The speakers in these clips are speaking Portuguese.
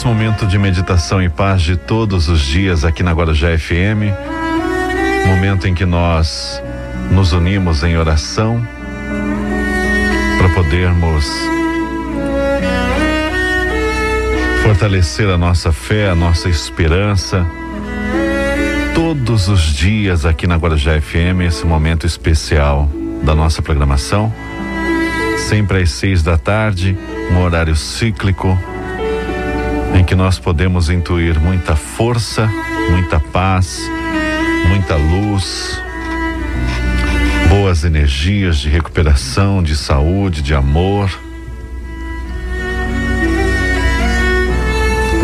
Nosso momento de meditação e paz de todos os dias aqui na Guarujá FM. Momento em que nós nos unimos em oração para podermos fortalecer a nossa fé, a nossa esperança. Todos os dias aqui na Guarujá FM, esse momento especial da nossa programação. Sempre às seis da tarde, um horário cíclico, em que nós podemos intuir muita força, muita paz, muita luz, boas energias de recuperação, de saúde, de amor.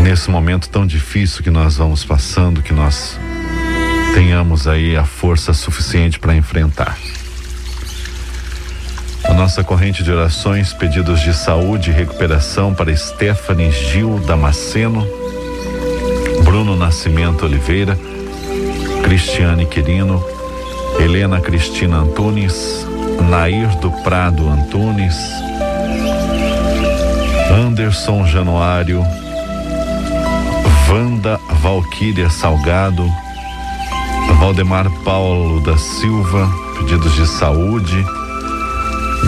Nesse momento tão difícil que nós vamos passando, que nós tenhamos aí a força suficiente para enfrentar. Nossa corrente de orações, pedidos de saúde e recuperação para Stephanie Gil Damasceno, Bruno Nascimento Oliveira, Cristiane Quirino, Helena Cristina Antunes, Nair do Prado Antunes, Anderson Januário, Wanda Valquíria Salgado, Valdemar Paulo da Silva, pedidos de saúde,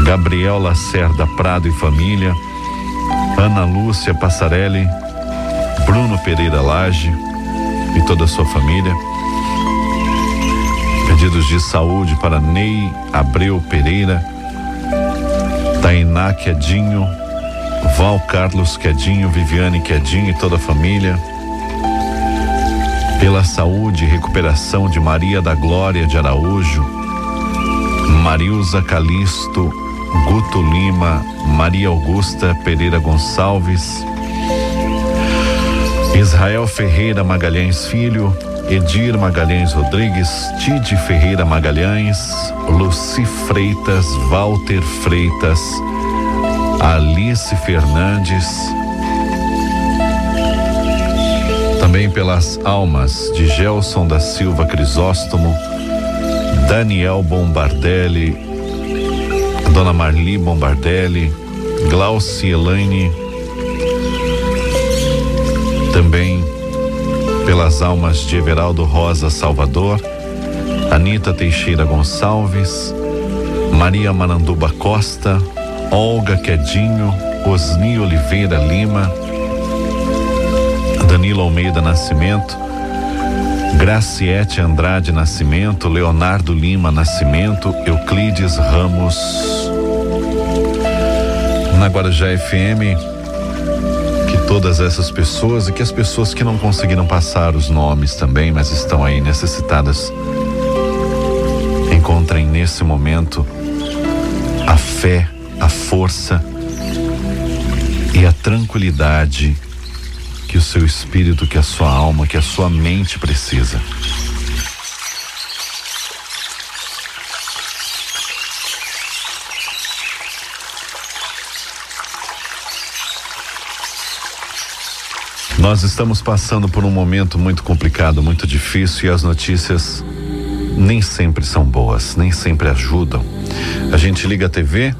Gabriel Lacerda Prado e família, Ana Lúcia Passarelli, Bruno Pereira Lage e toda a sua família. Pedidos de saúde para Ney Abreu Pereira, Tainá Quedinho, Val Carlos Quedinho, Viviane Quedinho e toda a família. Pela saúde e recuperação de Maria da Glória de Araújo, Marilza Calisto, Guto Lima, Maria Augusta Pereira Gonçalves, Israel Ferreira Magalhães Filho, Edir Magalhães Rodrigues, Tide Ferreira Magalhães, Luci Freitas, Walter Freitas, Alice Fernandes, também pelas almas de Gelson da Silva Crisóstomo, Daniel Bombardelli, Dona Marli Bombardelli, Glauci Elaine, também pelas almas de Everaldo Rosa Salvador, Anita Teixeira Gonçalves, Maria Mananduba Costa, Olga Quedinho, Osni Oliveira Lima, Danilo Almeida Nascimento, Graciete Andrade Nascimento, Leonardo Lima Nascimento, Euclides Ramos. Na Guarujá FM, que todas essas pessoas e que as pessoas que não conseguiram passar os nomes também, mas estão aí necessitadas, encontrem nesse momento a fé, a força e a tranquilidade que o seu espírito, que a sua alma, que a sua mente precisa. Nós estamos passando por um momento muito complicado, muito difícil e as notícias nem sempre são boas, nem sempre ajudam. A gente liga a TV,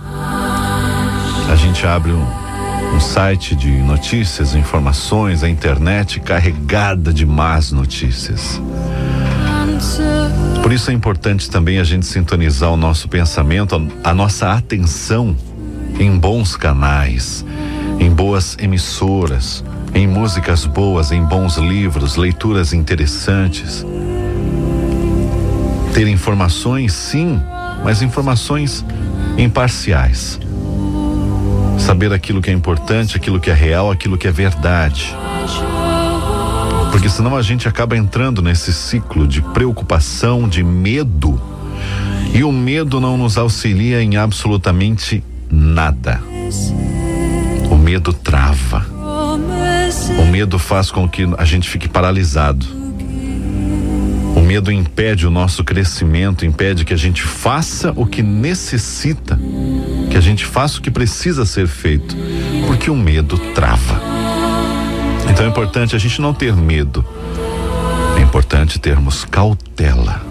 a gente abre um, um site de notícias, informações, a internet carregada de más notícias. Por isso é importante também a gente sintonizar o nosso pensamento, a, a nossa atenção em bons canais, em boas emissoras, em músicas boas, em bons livros, leituras interessantes. Ter informações, sim, mas informações imparciais. Saber aquilo que é importante, aquilo que é real, aquilo que é verdade. Porque senão a gente acaba entrando nesse ciclo de preocupação, de medo. E o medo não nos auxilia em absolutamente nada. O medo trava. O medo faz com que a gente fique paralisado. O medo impede o nosso crescimento, impede que a gente faça o que necessita, que a gente faça o que precisa ser feito, porque o medo trava. Então é importante a gente não ter medo, é importante termos cautela.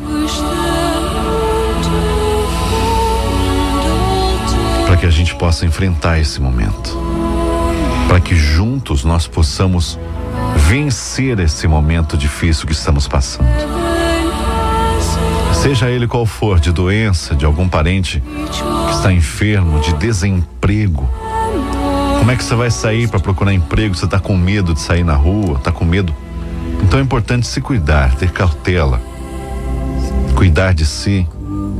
Para que a gente possa enfrentar esse momento. Para que juntos nós possamos vencer esse momento difícil que estamos passando. Seja ele qual for, de doença, de algum parente que está enfermo, de desemprego. Como é que você vai sair para procurar emprego? Você está com medo de sair na rua, está com medo? Então é importante se cuidar, ter cautela, cuidar de si,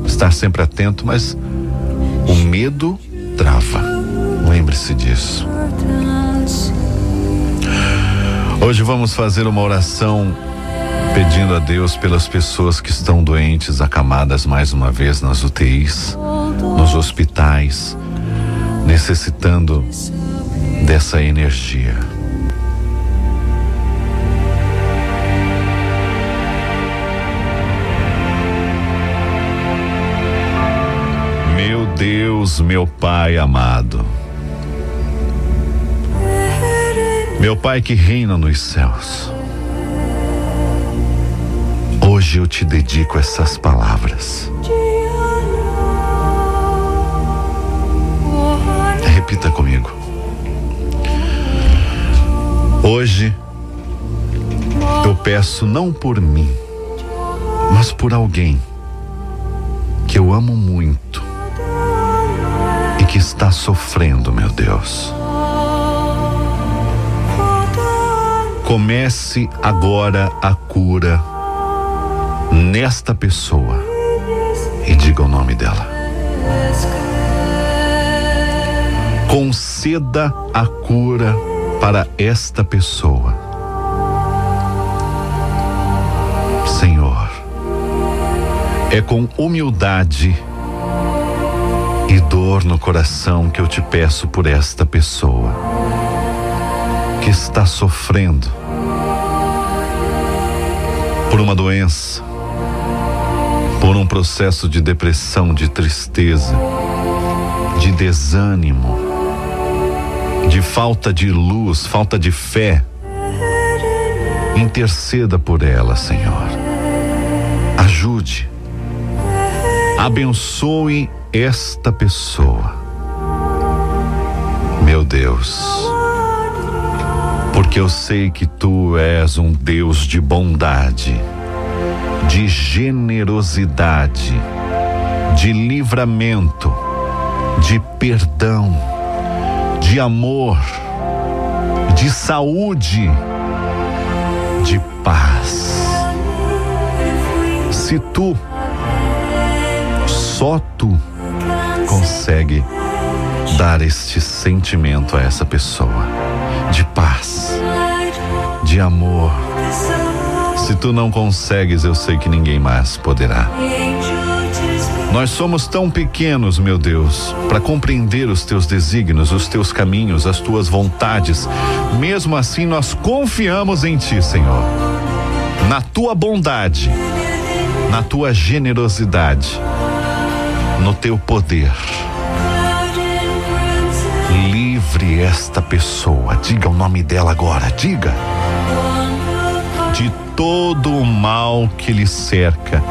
estar sempre atento, mas o medo trava. Lembre-se disso. Hoje vamos fazer uma oração pedindo a Deus pelas pessoas que estão doentes, acamadas mais uma vez nas UTIs, nos hospitais, necessitando dessa energia. Meu Deus, meu Pai amado. Meu Pai que reina nos céus. Hoje eu te dedico essas palavras. Repita comigo. Hoje eu peço não por mim, mas por alguém que eu amo muito e que está sofrendo, meu Deus. Comece agora a cura nesta pessoa e diga o nome dela. Conceda a cura para esta pessoa. Senhor, é com humildade e dor no coração que eu te peço por esta pessoa que está sofrendo por uma doença, por um processo de depressão, de tristeza, de desânimo, de falta de luz, falta de fé. Interceda por ela, Senhor. Ajude. Abençoe esta pessoa. Meu Deus porque eu sei que tu és um Deus de bondade, de generosidade, de livramento, de perdão, de amor, de saúde, de paz. Se tu, só tu, consegue dar este sentimento a essa pessoa paz, de amor. Se tu não consegues, eu sei que ninguém mais poderá. Nós somos tão pequenos, meu Deus, para compreender os teus desígnios, os teus caminhos, as tuas vontades. Mesmo assim, nós confiamos em ti, Senhor. Na tua bondade, na tua generosidade, no teu poder esta pessoa. Diga o nome dela agora, diga. De todo o mal que lhe cerca,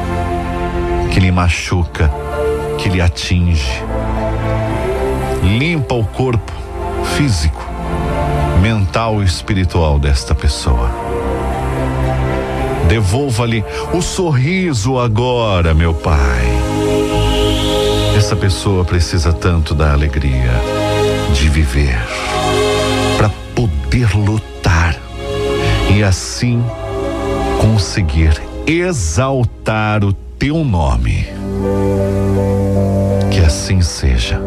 que lhe machuca, que lhe atinge. Limpa o corpo físico, mental e espiritual desta pessoa. Devolva-lhe o sorriso agora, meu Pai. Essa pessoa precisa tanto da alegria de viver, para poder lutar e assim conseguir exaltar o teu nome. Que assim seja.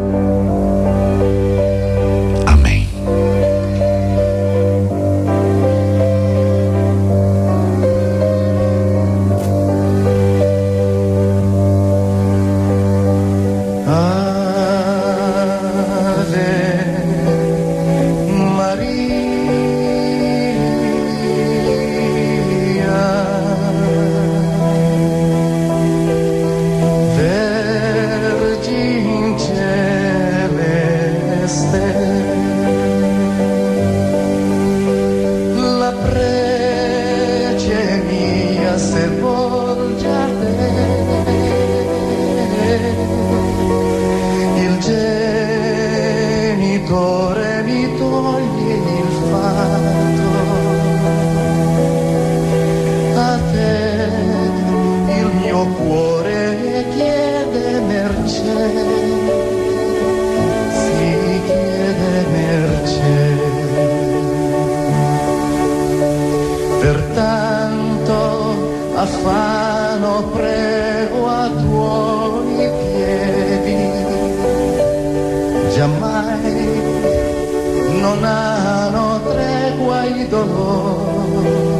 Il mio cuore. non hanno tregua i dolori.